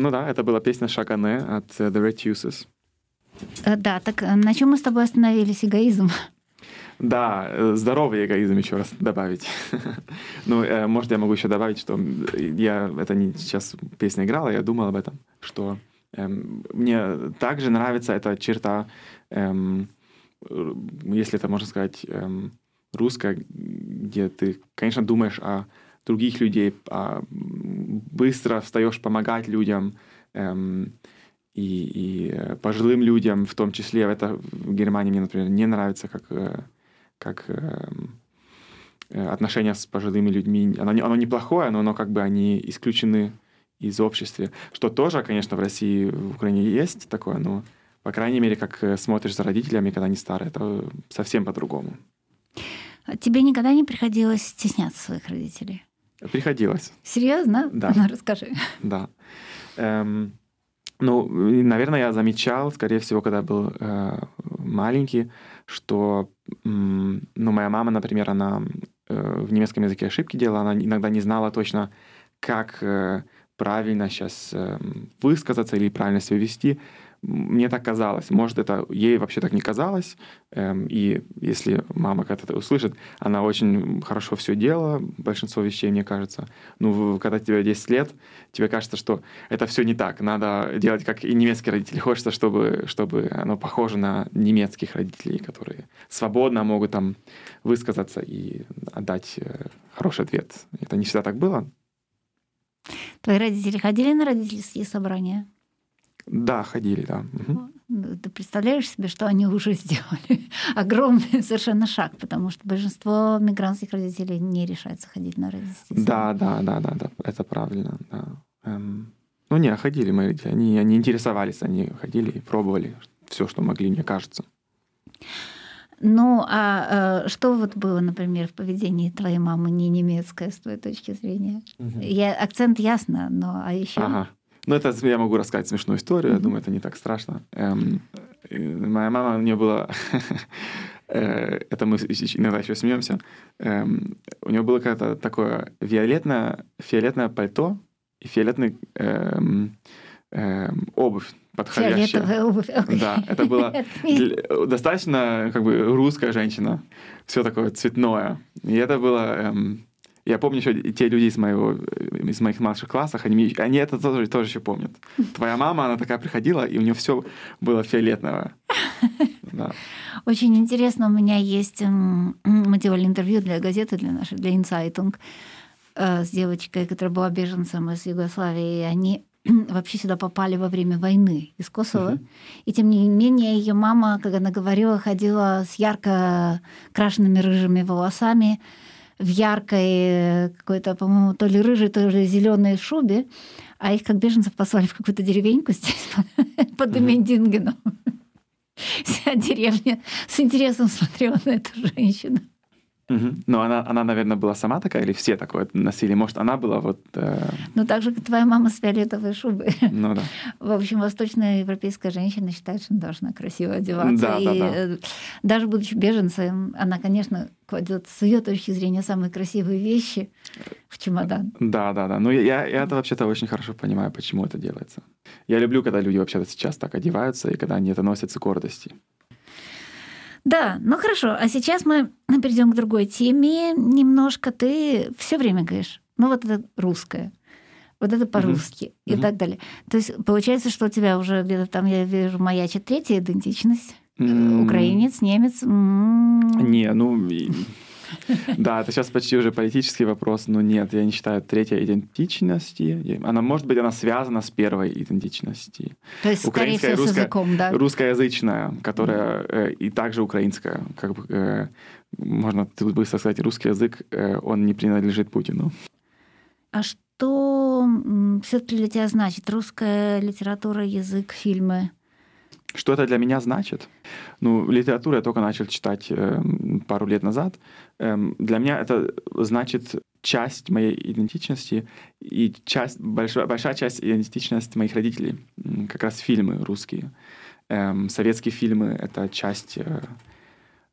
Ну да, это была песня Шагане от э, The Red Uses. Э, Да, так э, на чем мы с тобой остановились? Эгоизм. Да, здоровый эгоизм еще раз добавить. [LAUGHS] ну, может, я могу еще добавить, что я это не сейчас песня играла, я думал об этом, что эм, мне также нравится эта черта, эм, если это можно сказать, эм, русская, где ты, конечно, думаешь о других людей, а быстро встаешь помогать людям, эм, и, и э, пожилым людям в том числе. Это в Германии мне, например, не нравится, как, э, как эм, э, отношения с пожилыми людьми, оно, оно неплохое, но оно как бы они исключены из общества. Что тоже, конечно, в России, в Украине есть такое, но, по крайней мере, как э, смотришь за родителями, когда они старые, это совсем по-другому. А Тебе никогда не приходилось стесняться своих родителей? Приходилось. Серьезно? Да. Ну, расскажи. Да. Эм, ну, наверное, я замечал, скорее всего, когда был э, маленький, что, м, ну, моя мама, например, она э, в немецком языке ошибки делала, она иногда не знала точно, как э, правильно сейчас высказаться или правильно себя вести. Мне так казалось. Может, это ей вообще так не казалось. Эм, И если мама когда-то это услышит, она очень хорошо все делала, большинство вещей, мне кажется. Ну, когда тебе 10 лет, тебе кажется, что это все не так. Надо делать, как и немецкие родители. Хочется, чтобы, чтобы оно похоже на немецких родителей, которые свободно могут там высказаться и отдать э, хороший ответ. Это не всегда так было. Твои родители ходили на родительские собрания? Да, ходили, да. Ну, Ты представляешь себе, что они уже [LAUGHS] сделали? Огромный совершенно шаг, потому что большинство мигрантских родителей не решается ходить на родительские Да, да, да, да, да, это правильно, да. Эм, ну, не, ходили мои родители, они, они интересовались, они ходили и пробовали все, что могли, мне кажется. Ну, а э, что вот было, например, в поведении твоей мамы не немецкое с твоей точки зрения? Я, акцент ясно, но а еще... Ага. Ну, это я могу рассказать смешную историю, я думаю, это не так страшно. Эм, моя мама, у нее было... [LAUGHS] э, Это мы иногда еще смеемся. Эм, У нее было какое-то такое виолетное, фиолетное пальто и фиолетный эм, эм, обувь подходящая. Фиолетовая обувь. [LAUGHS] окей. Да, это для- достаточно как бы русская женщина, все такое цветное. И это было... эм, я помню еще те люди из, моего, из моих младших классов, они, они это тоже, тоже еще помнят. Твоя мама, она такая приходила, и у нее все было фиолетовое. Да. Очень интересно, у меня есть... Мы делали интервью для газеты, для нашей, для InZeitung, э, с девочкой, которая была беженцем из Югославии, и они [CLEARS THROAT] вообще сюда попали во время войны из Косово. И тем не менее, ее мама, как она говорила, ходила с ярко крашенными рыжими волосами, в яркой э, какой-то, по-моему, то ли рыжей, то ли зеленой шубе, а их как беженцев послали в какую-то деревеньку здесь [LAUGHS] под, под Эмендингеном. [LAUGHS] Вся деревня с интересом смотрела на эту женщину. Мгм. Но она, она, наверное, была сама такая, или все такое носили? Может, она была вот... э, Ну, так же, как твоя мама с фиолетовой шубой. ну да. В общем, восточноевропейская женщина считает, что она должна красиво одеваться. Да, и да, да. э, даже будучи беженцем, она, конечно, кладет с ее точки зрения самые красивые вещи в чемодан. Да, да, да. Ну, я, я это вообще-то очень хорошо понимаю, почему это делается. Я люблю, когда люди вообще-то сейчас так одеваются, и когда они это носят с гордости. Да, ну хорошо. А сейчас мы перейдем к другой теме. Немножко ты все время говоришь, ну вот это русское, вот это по-русски и Мгм. так далее. То есть получается, что у тебя уже где-то там, я вижу, маячит третья идентичность. Э, Украинец, немец. Не, ну... [LAUGHS] Да, это сейчас почти уже политический вопрос, но нет, я не считаю третьей идентичности. Она, может быть, она связана с первой идентичностью. То есть, скорее всего, с русская- языком, да. Русскоязычная, которая э, и также украинская. Как бы, э, можно тут быстро сказать, русский язык, э, он не принадлежит Путину. А что все-таки для тебя значит русская литература, язык, фильмы? Что это для меня значит? Ну, литературу я только начал читать э, пару лет назад. Эм, для меня это значит часть моей идентичности и часть, большая, большая часть идентичности моих родителей. Как раз фильмы русские. Эм, советские фильмы — это часть... э,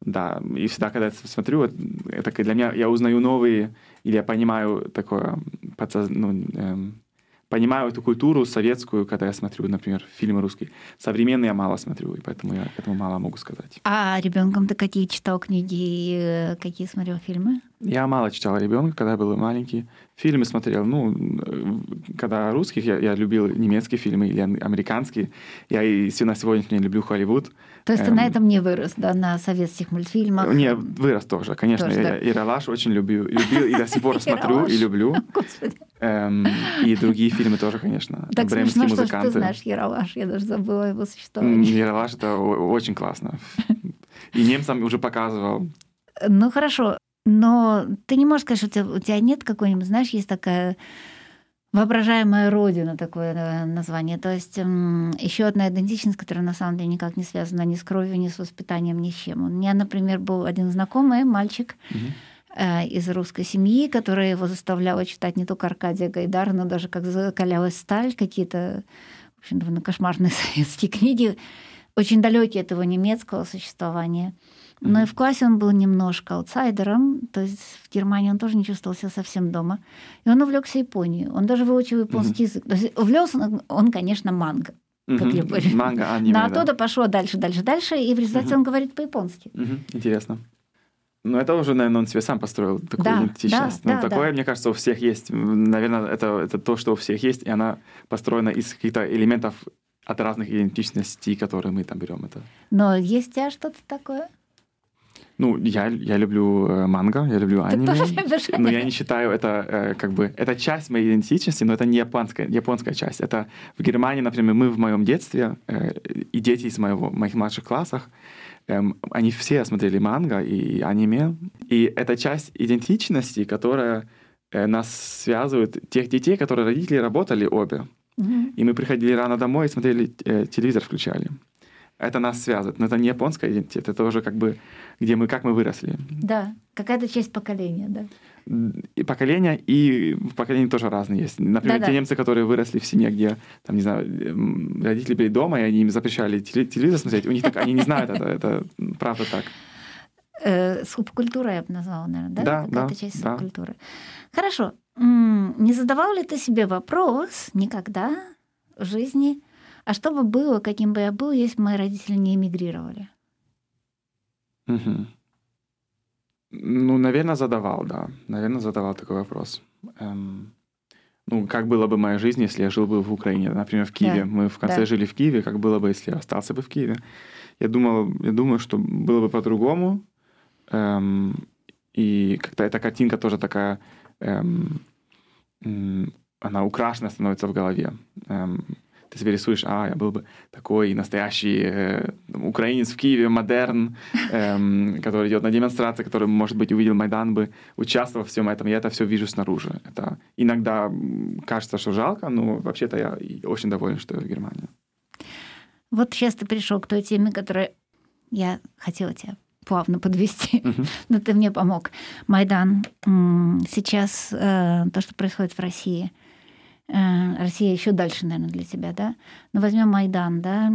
да, и всегда, когда я смотрю, это, для меня, я узнаю новые, или я понимаю такое, подсоз- ну, эм, понимаю эту культуру советскую, когда я смотрю, например, фильмы русские. Современные я мало смотрю, и поэтому я этому мало могу сказать. А ребенком ты какие читал книги, э, какие смотрел фильмы? Я мало читал ребенка, когда я был маленький. Фильмы смотрел, ну, когда русских, я, я любил немецкие фильмы или ам- американские. Я и на сегодняшний люблю Холливуд. То есть ты Эм, на этом не вырос, да, на советских мультфильмах? Не, вырос тоже, конечно. Тоже, я, да. и Ралаш очень любил, любил и до сих пор [LAUGHS] смотрю и люблю. [LAUGHS] Эм, и другие фильмы тоже, конечно. Так Бременские смешно, что ж ты музыканты. знаешь Ералаш. Я даже забыла его существование. Ералаш это очень классно. [LAUGHS] И немцам уже показывал. Ну хорошо. Но ты не можешь сказать, что у тебя, у тебя нет какой-нибудь, знаешь, есть такая воображаемая родина, такое э, название. То есть еще одна идентичность, которая на самом деле никак не связана ни с кровью, ни с воспитанием, ни с чем. У меня, например, был один знакомый мальчик, э, из русской семьи, которая его заставляла читать не только Аркадия Гайдара, но даже как закалялась сталь, какие-то, в общем, довольно кошмарные [LAUGHS] советские книги, очень далекие от его немецкого существования. Но и в классе он был немножко аутсайдером, то есть в Германии он тоже не чувствовал себя совсем дома. И он увлекся Японией. Он даже выучил японский язык. То есть увлекся он, он, конечно, манго. Как Мгм. любой. Манга, аниме, Но да. оттуда пошло дальше, дальше, дальше, и в результате он говорит по-японски. Мгм, Интересно. Ну, это уже, наверное, он себе сам построил такую Да, идентичность. да, ну, да, такое, да. мне кажется, у всех есть. Наверное, это, это то, что у всех есть, и она построена из каких-то элементов от разных идентичностей, которые мы там берем. Это. Но есть у тебя что-то такое? Ну, я, я люблю э, манго, я люблю Ты аниме. тоже любишь Но я не считаю это э, как бы... Это часть моей идентичности, но это не японская, японская часть. Это в Германии, например, мы в моем детстве, э, и дети из моего, моих младших классах, эм, они все смотрели манго и аниме. И это часть идентичности, которая э, нас связывает, тех детей, которые родители работали обе. И мы приходили рано домой и смотрели, э, телевизор включали. Это нас связывает. Но это не японская идентичность, это уже как бы где мы, как мы выросли. Да, какая-то часть поколения, да. И поколения, и в поколении тоже разные есть. Например, Да-да. те немцы, которые выросли в семье, где, там, не знаю, м, родители были дома, и они им запрещали теле- телевизор смотреть, у них так, они не знают это, это правда так. Э, субкультура я бы назвала, наверное, да? Да, Какая-то да, часть да. субкультуры. Хорошо. Не задавал ли ты себе вопрос никогда в жизни, а что бы было, каким бы я был, если бы мои родители не эмигрировали? Мгм. Ну, наверное, задавал, да. Наверное, задавал такой вопрос. Эм, ну, как было бы моя жизнь, если я жил бы в Украине, например, в Киеве. Да, Мы в конце да. жили в Киеве, как было бы, если я остался бы в Киеве. Я думал, я думаю, что было бы по-другому. Эм, и как-то эта картинка тоже такая, эм, она украшена становится в голове. Эм, ты себе рисуешь, а, я был бы такой настоящий э, украинец в Киеве, модерн, эм, который идет на демонстрации, который, может быть, увидел Майдан бы, участвовал в всем этом. Я это все вижу снаружи. Это иногда кажется, что жалко, но вообще-то я очень доволен, что я в Германии. Вот сейчас ты пришел к той теме, которую я хотела тебя плавно подвести, [LAUGHS] но ты мне помог. Майдан. Сейчас э, то, что происходит в России. Э, Россия еще дальше, наверное, для тебя, да? Но возьмем Майдан, да?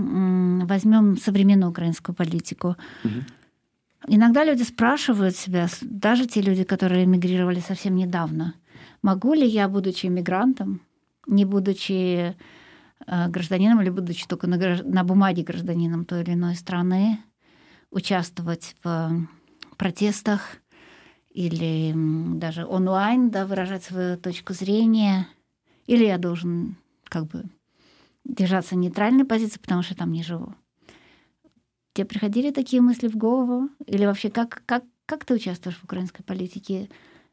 Возьмем современную украинскую политику. Мгм. Иногда люди спрашивают себя, даже те люди, которые эмигрировали совсем недавно, могу ли я, будучи иммигрантом, не будучи э, гражданином или будучи только на, на бумаге гражданином той или иной страны, участвовать в протестах или даже онлайн, да, выражать свою точку зрения, или я должен как бы держаться нейтральной позиции, потому что я там не живу. Тебе приходили такие мысли в голову? Или вообще как, как, как ты участвуешь в украинской политике?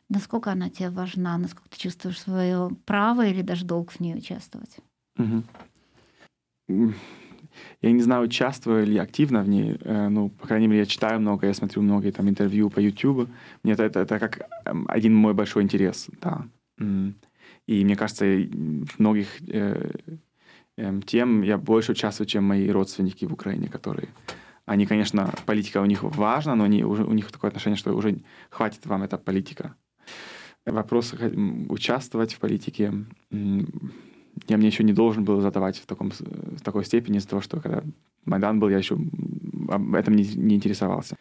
Насколько она тебе важна? Насколько ты чувствуешь свое право или даже долг в ней участвовать? М, Я не знаю, участвую ли активно в ней. э, Ну, по крайней мере, я читаю много, я смотрю много там интервью по YouTube. Мне это, это, это как эм, один мой большой интерес, да. И мне кажется, в многих э, эм, тем я больше участвую, чем мои родственники в Украине, которые... Они, конечно, политика у них важна, но они уже, у них такое отношение, что уже хватит вам эта политика. Вопрос м, участвовать в политике я мне еще не должен был задавать в, таком, с- в такой степени из-за того, что когда Майдан был, я еще об этом не, не интересовался.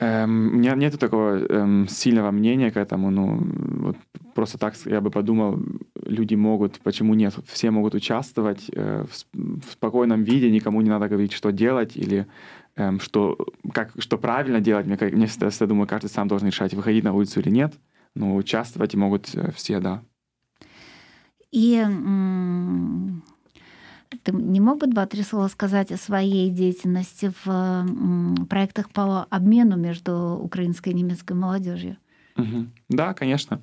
Эм, у меня нет такого эм, сильного мнения к этому. Ну, вот просто так я бы подумал, люди могут, почему нет? Все могут участвовать э, в, в спокойном виде, никому не надо говорить, что делать или эм, что, как, что правильно делать. Мне, мне всегда, всегда думаю, каждый сам должен решать, выходить на улицу или нет. Но участвовать могут э, все, да. И ты не мог бы два-три слова сказать о своей деятельности в проектах по обмену между украинской и немецкой молодежью? Мгм. Да, конечно.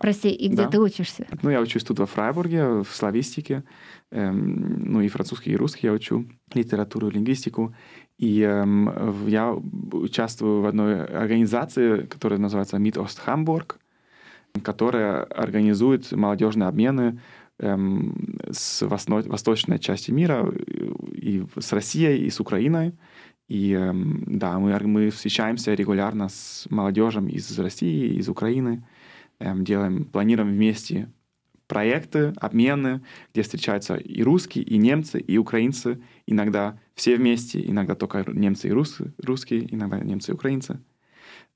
Прости, и где да. ты учишься? Ну, я учусь тут во Фрайбурге, в славистике. Эм, ну, и французский, и русский я учу, литературу, лингвистику. И эм, я участвую в одной организации, которая называется Мид Ост Хамбург, которая организует молодежные обмены эм, с восно- восточной части мира, и с Россией, и с Украиной. И эм, да, мы, мы встречаемся регулярно с молодежью из России, из Украины, эм, делаем, планируем вместе проекты, обмены, где встречаются и русские, и немцы, и украинцы, иногда все вместе, иногда только немцы и рус- русские, иногда немцы и украинцы.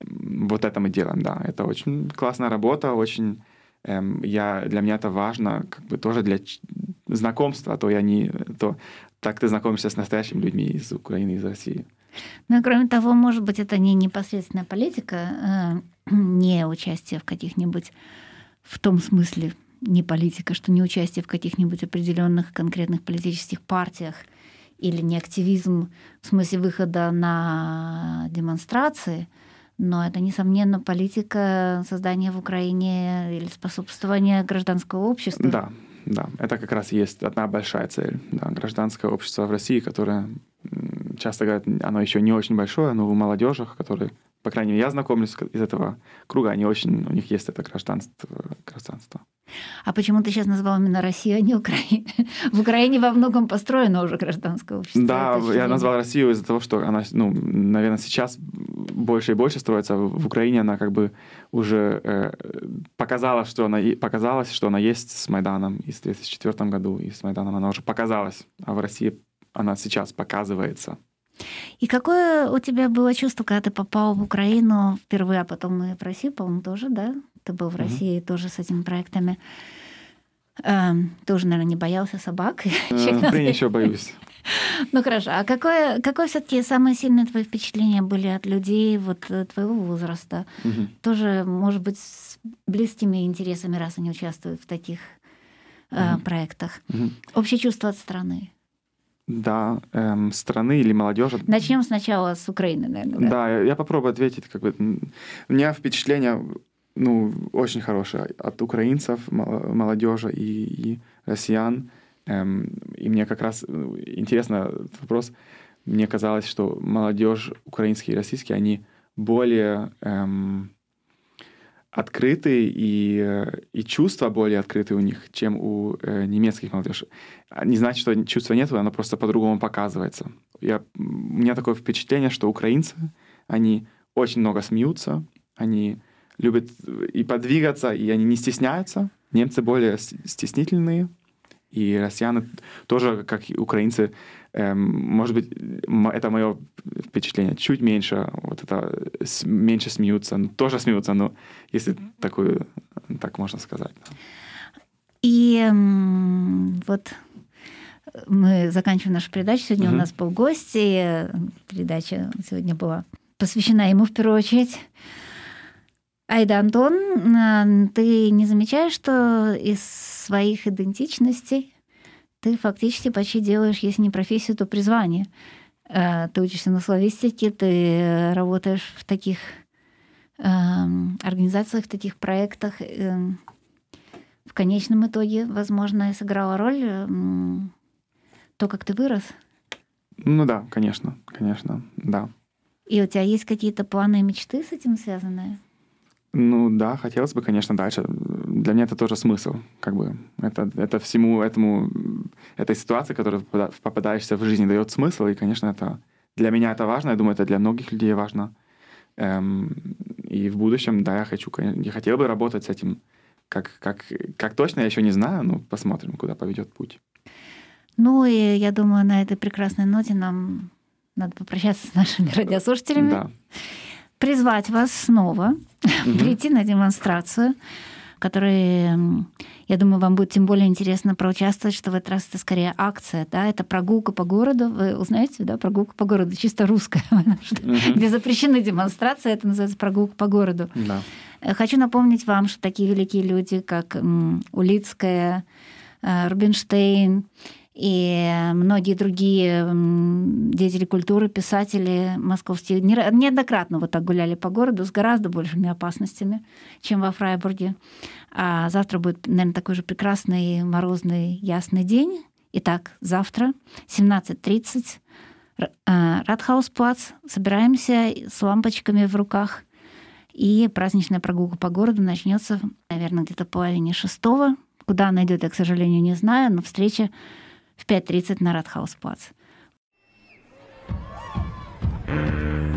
Вот это мы делаем, да. Это очень классная работа, очень эм, я, для меня это важно, как бы тоже для знакомства, а то я не, то так ты знакомишься с настоящими людьми из Украины, из России. Ну и кроме того, может быть, это не непосредственная политика, э, [CLEARS THROAT] не участие в каких-нибудь, в том смысле, не политика, что не участие в каких-нибудь определенных конкретных политических партиях или не активизм в смысле выхода на демонстрации, но это, несомненно, политика создания в Украине или способствования гражданского общества. Да, да, это как раз есть одна большая цель. Да, гражданское общество в России, которое часто говорят, оно еще не очень большое, но у молодежи, которые, по крайней мере, я знакомлюсь из этого круга, они очень, у них есть это гражданство. гражданство. А почему ты сейчас назвал именно Россию, а не Украину? [LAUGHS] В Украине во многом построено уже гражданское общество. Да, я назвал Россию из-за того, что она, ну, наверное, сейчас больше и больше строится. В Украине она как бы уже э, показала, что она показалась, что она есть с Майданом и в 2004 году, и с Майданом она уже показалась, а в России она сейчас показывается. И какое у тебя было чувство, когда ты попал в Украину впервые, а потом и в Россию, по-моему, тоже, да? Ты был в. России тоже с этими проектами. Эм, Ты уже, наверное, не боялся собак. [LAUGHS] Э, Блин, еще боюсь. [LAUGHS] Ну хорошо. А какое, какое все-таки самые сильные твои впечатления были от людей вот э, твоего возраста? Мгм. Тоже, может быть, с близкими интересами, раз они участвуют в таких э, проектах. Мгм. Общее чувство от страны. Да, эм, страны или молодежи. Начнем сначала с Украины, наверное. Да, я, я попробую ответить. Как бы, у меня впечатление ну, очень хорошее от украинцев, мол- молодежи и, и россиян. Эм, и мне как раз ну, интересно этот вопрос. Мне казалось, что молодежь украинские и российские, они более эм, открытые и, э, и чувства более открыты у них, чем у э, немецких молодежи. А Не значит, что чувства нет, оно просто по-другому показывается. Я, у меня такое впечатление, что украинцы, они очень много смеются, они любят и подвигаться, и они не стесняются. Немцы более стеснительные, и россияне тоже, как и украинцы, эм, может быть, это мое впечатление, чуть меньше, вот это меньше смеются, ну, тоже смеются, но если такую, так можно сказать. И вот мы заканчиваем нашу передачу. Сегодня у Мгм. нас был гость, и передача сегодня была посвящена ему в первую очередь. Айда Антон, а, ты не замечаешь, что из своих идентичностей ты фактически почти делаешь, если не профессию, то призвание. Э, Ты учишься на славистике, ты э, работаешь в таких эм, организациях, в таких проектах. эм, в конечном итоге, возможно, сыграла роль м, то, как ты вырос. Ну да, конечно, конечно, да. И у тебя есть какие-то планы и мечты с этим связанные? Ну да, хотелось бы, конечно, дальше. Для меня это тоже смысл, как бы. Это, это всему этому, этой ситуации, которая попада- попадаешься в жизни, дает смысл, и, конечно, это для меня это важно, я думаю, это для многих людей важно. Эм, и в будущем, да, я хочу, я хотел бы работать с этим. Как, как, как точно, я еще не знаю, но посмотрим, куда поведет путь. Ну и я думаю, на этой прекрасной ноте нам надо попрощаться с нашими [LAUGHS] радиослушателями, Да. Призвать вас снова прийти на демонстрацию, которая, м, я думаю, вам будет тем более интересно проучаствовать, что в этот раз это скорее акция, да, это прогулка по городу, вы узнаете, да, прогулка по городу, чисто русская, [LAUGHS] Мгм. где запрещены демонстрации, это называется прогулка по городу. Да. Э, Хочу напомнить вам, что такие великие люди, как Улицкая, э, Рубинштейн и многие другие деятели культуры, писатели московские не- неоднократно вот так гуляли по городу с гораздо большими опасностями, чем во Фрайбурге. А завтра будет, наверное, такой же прекрасный морозный ясный день. Итак, завтра 17.30 Р- э, Радхаусплац. Собираемся с лампочками в руках. И праздничная прогулка по городу начнется, наверное, где-то половине шестого. Куда она идет, я, к сожалению, не знаю, но встреча в 5.30 на Радхаусплац. Thank